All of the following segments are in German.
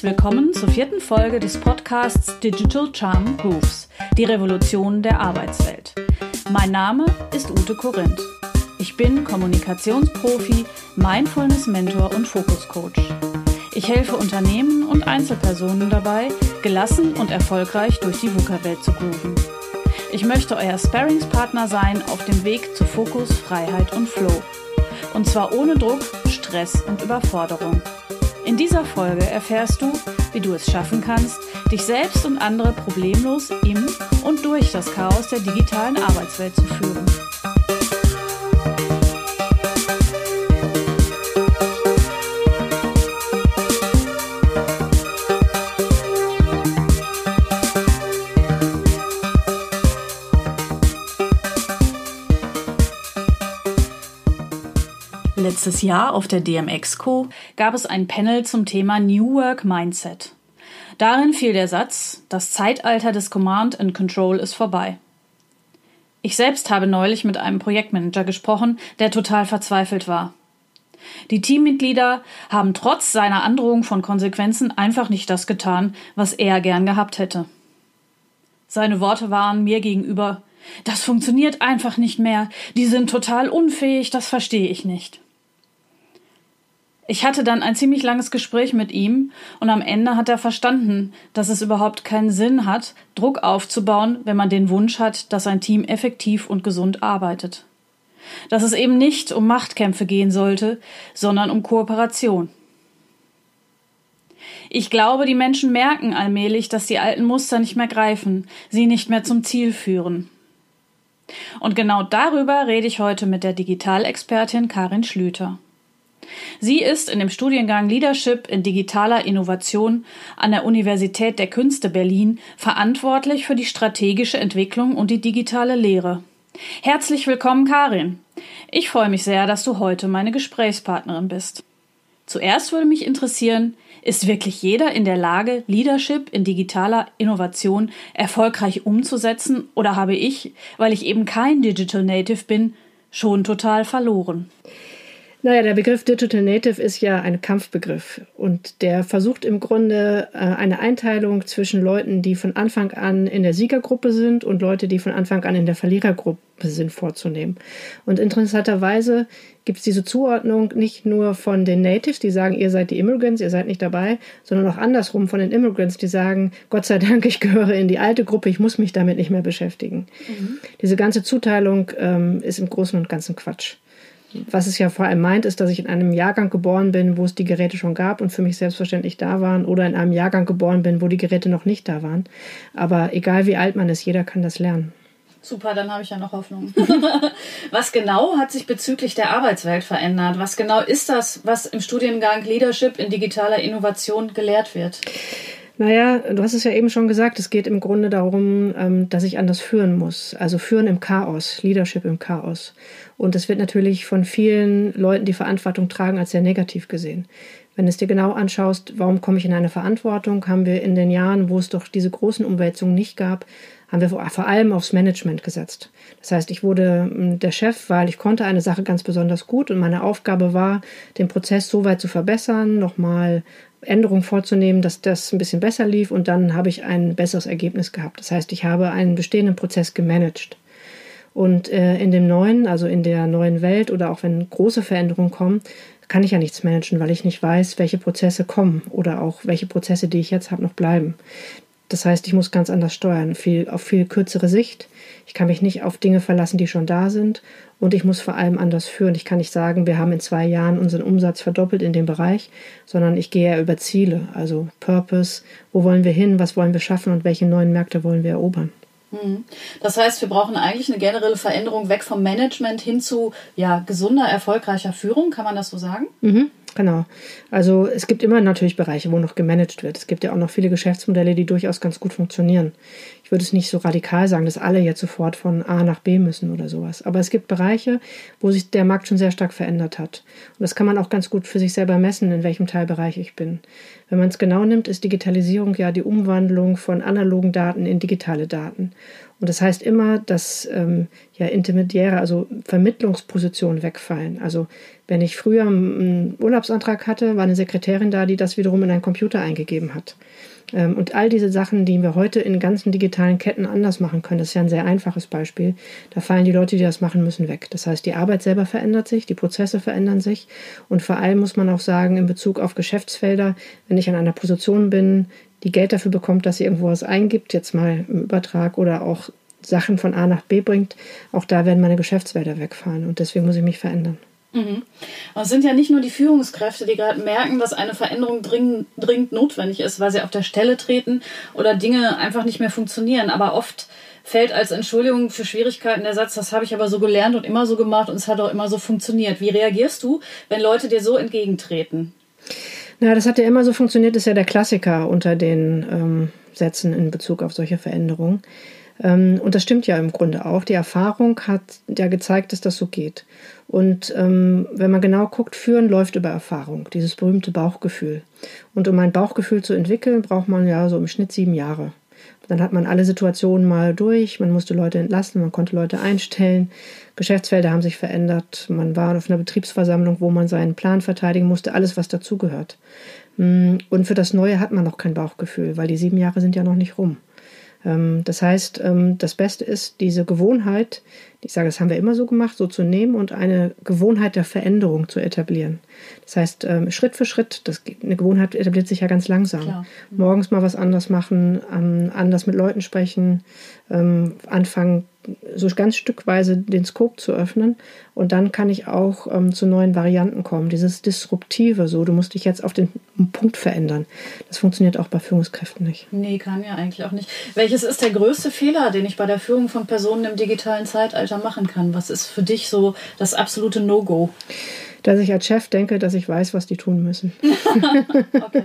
Willkommen zur vierten Folge des Podcasts Digital Charm Grooves, die Revolution der Arbeitswelt. Mein Name ist Ute Korinth. Ich bin Kommunikationsprofi, Mindfulness-Mentor und Fokus-Coach. Ich helfe Unternehmen und Einzelpersonen dabei, gelassen und erfolgreich durch die VUCA-Welt zu grooven. Ich möchte euer Sparringspartner sein auf dem Weg zu Fokus, Freiheit und Flow. Und zwar ohne Druck, Stress und Überforderung. In dieser Folge erfährst du, wie du es schaffen kannst, dich selbst und andere problemlos im und durch das Chaos der digitalen Arbeitswelt zu führen. Letztes Jahr auf der DMX-Co gab es ein Panel zum Thema New Work Mindset. Darin fiel der Satz, das Zeitalter des Command and Control ist vorbei. Ich selbst habe neulich mit einem Projektmanager gesprochen, der total verzweifelt war. Die Teammitglieder haben trotz seiner Androhung von Konsequenzen einfach nicht das getan, was er gern gehabt hätte. Seine Worte waren mir gegenüber Das funktioniert einfach nicht mehr, die sind total unfähig, das verstehe ich nicht. Ich hatte dann ein ziemlich langes Gespräch mit ihm und am Ende hat er verstanden, dass es überhaupt keinen Sinn hat, Druck aufzubauen, wenn man den Wunsch hat, dass ein Team effektiv und gesund arbeitet. Dass es eben nicht um Machtkämpfe gehen sollte, sondern um Kooperation. Ich glaube, die Menschen merken allmählich, dass die alten Muster nicht mehr greifen, sie nicht mehr zum Ziel führen. Und genau darüber rede ich heute mit der Digitalexpertin Karin Schlüter. Sie ist in dem Studiengang Leadership in digitaler Innovation an der Universität der Künste Berlin verantwortlich für die strategische Entwicklung und die digitale Lehre. Herzlich willkommen, Karin. Ich freue mich sehr, dass du heute meine Gesprächspartnerin bist. Zuerst würde mich interessieren, ist wirklich jeder in der Lage, Leadership in digitaler Innovation erfolgreich umzusetzen oder habe ich, weil ich eben kein Digital Native bin, schon total verloren? Naja, der Begriff Digital Native ist ja ein Kampfbegriff und der versucht im Grunde äh, eine Einteilung zwischen Leuten, die von Anfang an in der Siegergruppe sind und Leute, die von Anfang an in der Verlierergruppe sind, vorzunehmen. Und interessanterweise gibt es diese Zuordnung nicht nur von den Natives, die sagen, ihr seid die Immigrants, ihr seid nicht dabei, sondern auch andersrum von den Immigrants, die sagen, Gott sei Dank, ich gehöre in die alte Gruppe, ich muss mich damit nicht mehr beschäftigen. Mhm. Diese ganze Zuteilung ähm, ist im Großen und Ganzen Quatsch. Was es ja vor allem meint, ist, dass ich in einem Jahrgang geboren bin, wo es die Geräte schon gab und für mich selbstverständlich da waren, oder in einem Jahrgang geboren bin, wo die Geräte noch nicht da waren. Aber egal wie alt man ist, jeder kann das lernen. Super, dann habe ich ja noch Hoffnung. was genau hat sich bezüglich der Arbeitswelt verändert? Was genau ist das, was im Studiengang Leadership in digitaler Innovation gelehrt wird? Naja, du hast es ja eben schon gesagt, es geht im Grunde darum, ähm, dass ich anders führen muss. Also führen im Chaos, Leadership im Chaos. Und es wird natürlich von vielen Leuten, die Verantwortung tragen, als sehr negativ gesehen. Wenn du es dir genau anschaust, warum komme ich in eine Verantwortung, haben wir in den Jahren, wo es doch diese großen Umwälzungen nicht gab, haben wir vor allem aufs Management gesetzt. Das heißt, ich wurde der Chef, weil ich konnte eine Sache ganz besonders gut und meine Aufgabe war, den Prozess so weit zu verbessern, nochmal Änderungen vorzunehmen, dass das ein bisschen besser lief und dann habe ich ein besseres Ergebnis gehabt. Das heißt, ich habe einen bestehenden Prozess gemanagt. Und äh, in dem neuen, also in der neuen Welt oder auch wenn große Veränderungen kommen, kann ich ja nichts managen, weil ich nicht weiß, welche Prozesse kommen oder auch welche Prozesse, die ich jetzt habe, noch bleiben. Das heißt, ich muss ganz anders steuern, viel, auf viel kürzere Sicht. Ich kann mich nicht auf Dinge verlassen, die schon da sind. Und ich muss vor allem anders führen. Ich kann nicht sagen, wir haben in zwei Jahren unseren Umsatz verdoppelt in dem Bereich, sondern ich gehe ja über Ziele, also Purpose, wo wollen wir hin, was wollen wir schaffen und welche neuen Märkte wollen wir erobern. Mhm. Das heißt, wir brauchen eigentlich eine generelle Veränderung weg vom Management hin zu ja, gesunder, erfolgreicher Führung. Kann man das so sagen? Mhm. Genau. Also es gibt immer natürlich Bereiche, wo noch gemanagt wird. Es gibt ja auch noch viele Geschäftsmodelle, die durchaus ganz gut funktionieren. Ich würde es nicht so radikal sagen, dass alle jetzt sofort von A nach B müssen oder sowas. Aber es gibt Bereiche, wo sich der Markt schon sehr stark verändert hat. Und das kann man auch ganz gut für sich selber messen, in welchem Teilbereich ich bin. Wenn man es genau nimmt, ist Digitalisierung ja die Umwandlung von analogen Daten in digitale Daten. Und das heißt immer, dass ähm, ja Intermediäre, also Vermittlungspositionen wegfallen. Also wenn ich früher einen Urlaubsantrag hatte, war eine Sekretärin da, die das wiederum in einen Computer eingegeben hat. Ähm, und all diese Sachen, die wir heute in ganzen digitalen Ketten anders machen können, das ist ja ein sehr einfaches Beispiel. Da fallen die Leute, die das machen müssen, weg. Das heißt, die Arbeit selber verändert sich, die Prozesse verändern sich. Und vor allem muss man auch sagen, in Bezug auf Geschäftsfelder, wenn ich an einer Position bin, die Geld dafür bekommt, dass sie irgendwo was eingibt, jetzt mal im Übertrag oder auch Sachen von A nach B bringt, auch da werden meine Geschäftsfelder wegfallen. Und deswegen muss ich mich verändern. Mhm. Aber es sind ja nicht nur die Führungskräfte, die gerade merken, dass eine Veränderung dringend, dringend notwendig ist, weil sie auf der Stelle treten oder Dinge einfach nicht mehr funktionieren. Aber oft fällt als Entschuldigung für Schwierigkeiten der Satz, das habe ich aber so gelernt und immer so gemacht und es hat auch immer so funktioniert. Wie reagierst du, wenn Leute dir so entgegentreten? Na, das hat ja immer so funktioniert, ist ja der Klassiker unter den ähm, Sätzen in Bezug auf solche Veränderungen. Ähm, und das stimmt ja im Grunde auch. Die Erfahrung hat ja gezeigt, dass das so geht. Und ähm, wenn man genau guckt, führen läuft über Erfahrung, dieses berühmte Bauchgefühl. Und um ein Bauchgefühl zu entwickeln, braucht man ja so im Schnitt sieben Jahre. Dann hat man alle Situationen mal durch, man musste Leute entlassen, man konnte Leute einstellen, Geschäftsfelder haben sich verändert, man war auf einer Betriebsversammlung, wo man seinen Plan verteidigen musste, alles, was dazugehört. Mm, und für das Neue hat man noch kein Bauchgefühl, weil die sieben Jahre sind ja noch nicht rum. Ähm, das heißt, ähm, das Beste ist, diese Gewohnheit, ich sage, das haben wir immer so gemacht, so zu nehmen und eine Gewohnheit der Veränderung zu etablieren. Das heißt, ähm, Schritt für Schritt, das, eine Gewohnheit etabliert sich ja ganz langsam. Klar. Morgens mal was anders machen, anders mit Leuten sprechen, anfangen, so ganz stückweise den Scope zu öffnen und dann kann ich auch ähm, zu neuen Varianten kommen. Dieses Disruptive, so du musst dich jetzt auf den Punkt verändern. Das funktioniert auch bei Führungskräften nicht. Nee, kann ja eigentlich auch nicht. Welches ist der größte Fehler, den ich bei der Führung von Personen im digitalen Zeitalter machen kann? Was ist für dich so das absolute No-Go? Dass ich als Chef denke, dass ich weiß, was die tun müssen. okay.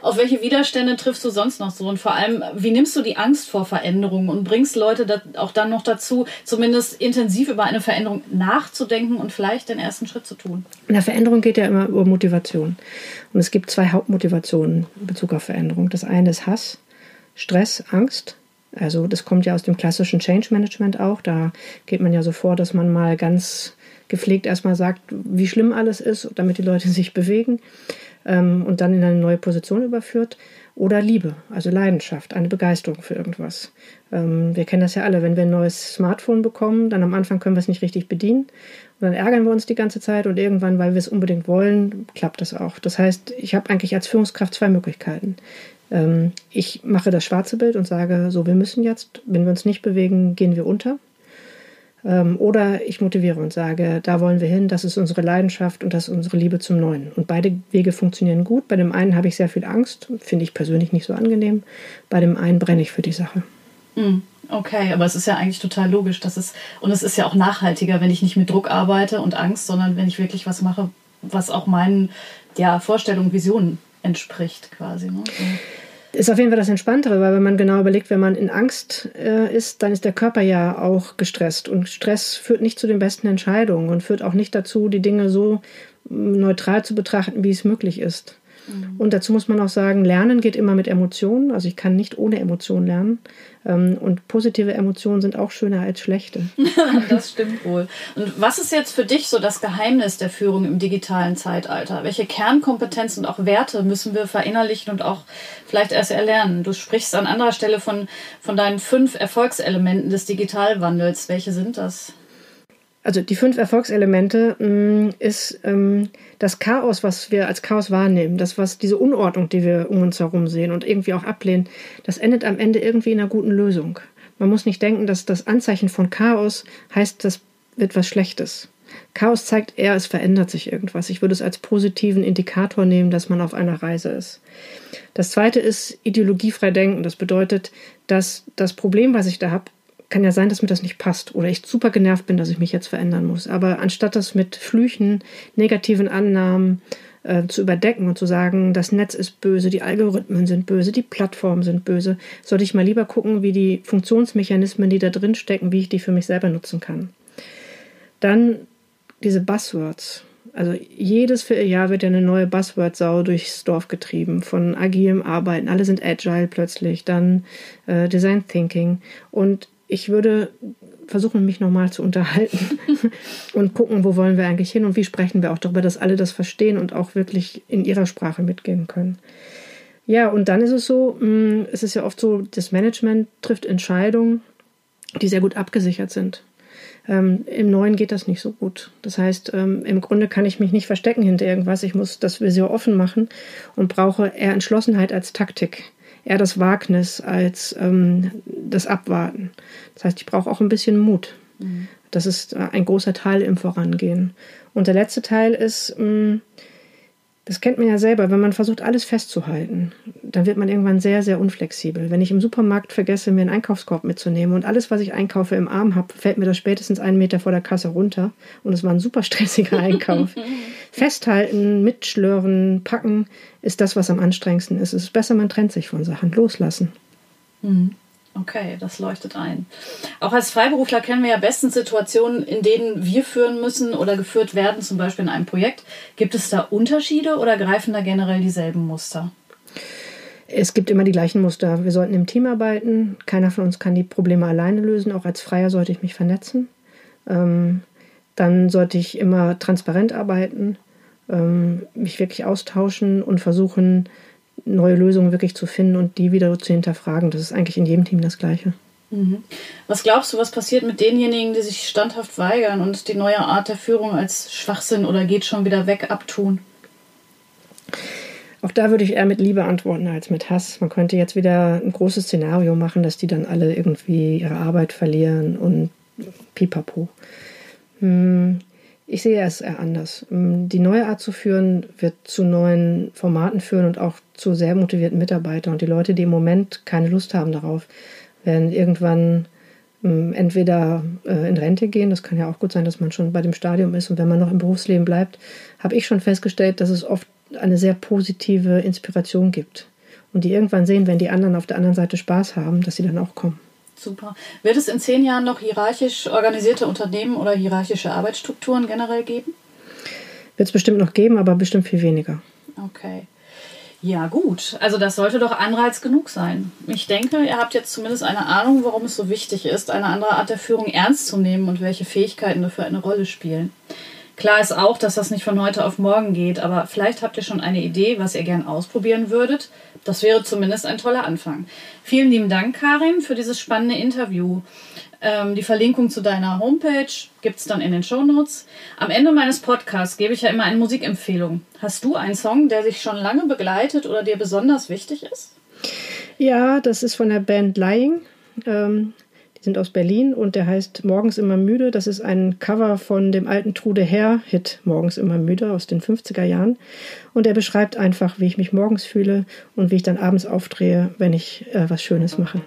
Auf welche Widerstände triffst du sonst noch so? Und vor allem, wie nimmst du die Angst vor Veränderungen und bringst Leute auch dann noch dazu, zumindest intensiv über eine Veränderung nachzudenken und vielleicht den ersten Schritt zu tun? In Veränderung geht ja immer über Motivation. Und es gibt zwei Hauptmotivationen in Bezug auf Veränderung. Das eine ist Hass, Stress, Angst. Also das kommt ja aus dem klassischen Change Management auch. Da geht man ja so vor, dass man mal ganz gepflegt erstmal sagt, wie schlimm alles ist, damit die Leute sich bewegen ähm, und dann in eine neue Position überführt. Oder Liebe, also Leidenschaft, eine Begeisterung für irgendwas. Ähm, wir kennen das ja alle, wenn wir ein neues Smartphone bekommen, dann am Anfang können wir es nicht richtig bedienen und dann ärgern wir uns die ganze Zeit und irgendwann, weil wir es unbedingt wollen, klappt das auch. Das heißt, ich habe eigentlich als Führungskraft zwei Möglichkeiten. Ähm, ich mache das schwarze Bild und sage, so, wir müssen jetzt, wenn wir uns nicht bewegen, gehen wir unter. Ähm, oder ich motiviere und sage, da wollen wir hin, das ist unsere Leidenschaft und das ist unsere Liebe zum Neuen. Und beide Wege funktionieren gut. Bei dem einen habe ich sehr viel Angst, finde ich persönlich nicht so angenehm. Bei dem einen brenne ich für die Sache. Hm, okay, aber es ist ja eigentlich total logisch, dass es und es ist ja auch nachhaltiger, wenn ich nicht mit Druck arbeite und Angst, sondern wenn ich wirklich was mache, was auch meinen ja, Vorstellungen, Visionen entspricht, quasi. Ne? So ist auf jeden Fall das Entspanntere, weil wenn man genau überlegt, wenn man in Angst äh, ist, dann ist der Körper ja auch gestresst. Und Stress führt nicht zu den besten Entscheidungen und führt auch nicht dazu, die Dinge so neutral zu betrachten, wie es möglich ist. Mhm. Und dazu muss man auch sagen, Lernen geht immer mit Emotionen. Also ich kann nicht ohne Emotionen lernen. Ähm, und positive Emotionen sind auch schöner als schlechte. das stimmt wohl. Und was ist jetzt für dich so das Geheimnis der Führung im digitalen Zeitalter? Welche Kernkompetenzen und auch Werte müssen wir verinnerlichen und auch vielleicht erst erlernen? Du sprichst an anderer Stelle von, von deinen fünf Erfolgselementen des Digitalwandels. Welche sind das? Also die fünf Erfolgselemente mh, mm, ist ähm, das Chaos, was wir als Chaos wahrnehmen, das, was diese Unordnung, die wir um uns herum sehen und irgendwie auch ablehnen, das endet am Ende irgendwie in einer guten Lösung. Man muss nicht denken, dass das Anzeichen von Chaos heißt, das wird was Schlechtes. Chaos zeigt eher, es verändert sich irgendwas. Ich würde es als positiven Indikator nehmen, dass man auf einer Reise ist. Das zweite ist ideologiefrei denken. Das bedeutet, dass das Problem, was ich da habe, kann ja sein, dass mir das nicht passt oder ich super genervt bin, dass ich mich jetzt verändern muss. Aber anstatt das mit Flüchen, negativen Annahmen äh, zu überdecken und zu sagen, das Netz ist böse, die Algorithmen sind böse, die Plattformen sind böse, sollte ich mal lieber gucken, wie die Funktionsmechanismen, die da drin stecken, wie ich die für mich selber nutzen kann. Dann diese Buzzwords. Also jedes Vierteljahr wird ja eine neue Buzzword-Sau durchs Dorf getrieben, von agilem Arbeiten. Alle sind agile plötzlich, dann äh, Design Thinking. Und ich würde versuchen, mich nochmal zu unterhalten und gucken, wo wollen wir eigentlich hin und wie sprechen wir auch darüber, dass alle das verstehen und auch wirklich in ihrer Sprache mitgehen können. Ja, und dann ist es so, mm, es ist ja oft so, das Management trifft Entscheidungen, die sehr gut abgesichert sind. Ähm, Im Neuen geht das nicht so gut. Das heißt, ähm, im Grunde kann ich mich nicht verstecken hinter irgendwas. Ich muss das Visier offen machen und brauche eher Entschlossenheit als Taktik eher das Wagnis als ähm, das Abwarten. Das heißt, ich brauche auch ein bisschen Mut. Mhm. Das ist äh, ein großer Teil im Vorangehen. Und der letzte Teil ist, mh, mm, das kennt man ja selber, wenn man versucht, alles festzuhalten, dann wird man irgendwann sehr, sehr unflexibel. Wenn ich im Supermarkt vergesse, mir einen Einkaufskorb mitzunehmen und alles, was ich einkaufe, im Arm habe, fällt mir das spätestens einen Meter vor der Kasse runter und es war ein super stressiger Einkauf. Festhalten, mitschlören, packen ist das, was am anstrengendsten ist. Es ist besser, man trennt sich von Sachen, loslassen. Mhm. Okay, das leuchtet ein. Auch als Freiberufler kennen wir ja bestens Situationen, in denen wir führen müssen oder geführt werden, zum Beispiel in einem Projekt. Gibt es da Unterschiede oder greifen da generell dieselben Muster? Es gibt immer die gleichen Muster. Wir sollten im Team arbeiten. Keiner von uns kann die Probleme alleine lösen. Auch als Freier sollte ich mich vernetzen. Ähm, dann sollte ich immer transparent arbeiten, ähm, mich wirklich austauschen und versuchen, neue Lösungen wirklich zu finden und die wieder zu hinterfragen. Das ist eigentlich in jedem Team das Gleiche. Mhm. Was glaubst du, was passiert mit denjenigen, die sich standhaft weigern und die neue Art der Führung als Schwachsinn oder geht schon wieder weg abtun? Auch da würde ich eher mit Liebe antworten als mit Hass. Man könnte jetzt wieder ein großes Szenario machen, dass die dann alle irgendwie ihre Arbeit verlieren und pipapo. Hm, ich sehe es eher anders. Ähm, die neue Art zu führen wird zu neuen Formaten führen und auch zu sehr motivierten Mitarbeitern. Und die Leute, die im Moment keine Lust haben darauf, werden irgendwann ähm, entweder äh, in Rente gehen. Das kann ja auch gut sein, dass man schon bei dem Stadium ist. Und wenn man noch im Berufsleben bleibt, habe ich schon festgestellt, dass es oft eine sehr positive Inspiration gibt. Und die irgendwann sehen, wenn die anderen auf der anderen Seite Spaß haben, dass sie dann auch kommen. Super. Wird es in zehn Jahren noch hierarchisch organisierte Unternehmen oder hierarchische Arbeitsstrukturen generell geben? Wird es bestimmt noch geben, aber bestimmt viel weniger. Okay. Ja, gut. Also das sollte doch Anreiz genug sein. Ich denke, ihr habt jetzt zumindest eine Ahnung, warum es so wichtig ist, eine andere Art der Führung ernst zu nehmen und welche Fähigkeiten dafür eine Rolle spielen. Klar ist auch, dass das nicht von heute auf morgen geht, aber vielleicht habt ihr schon eine Idee, was ihr gern ausprobieren würdet. Das wäre zumindest ein toller Anfang. Vielen lieben Dank, Karin, für dieses spannende Interview. Ähm, die Verlinkung zu deiner Homepage gibt es dann in den Show Notes. Am Ende meines Podcasts gebe ich ja immer eine Musikempfehlung. Hast du einen Song, der sich schon lange begleitet oder dir besonders wichtig ist? Ja, das ist von der Band Lying. Ähm, die sind aus Berlin und der heißt Morgens immer müde. Das ist ein Cover von dem alten Trude Herr-Hit Morgens immer müde aus den 50er Jahren. Und er beschreibt einfach, wie ich mich morgens fühle und wie ich dann abends aufdrehe, wenn ich äh, was Schönes mache.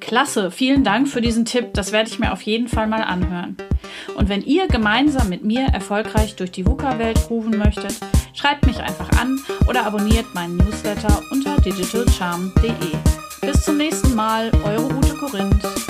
Klasse, vielen Dank für diesen Tipp. Das werde ich mir auf jeden Fall mal anhören. Und wenn ihr gemeinsam mit mir erfolgreich durch die VUCA-Welt rufen möchtet, schreibt mich einfach an oder abonniert meinen Newsletter unter digitalcharm.de. Bis zum nächsten Mal, eure Ute Korinth.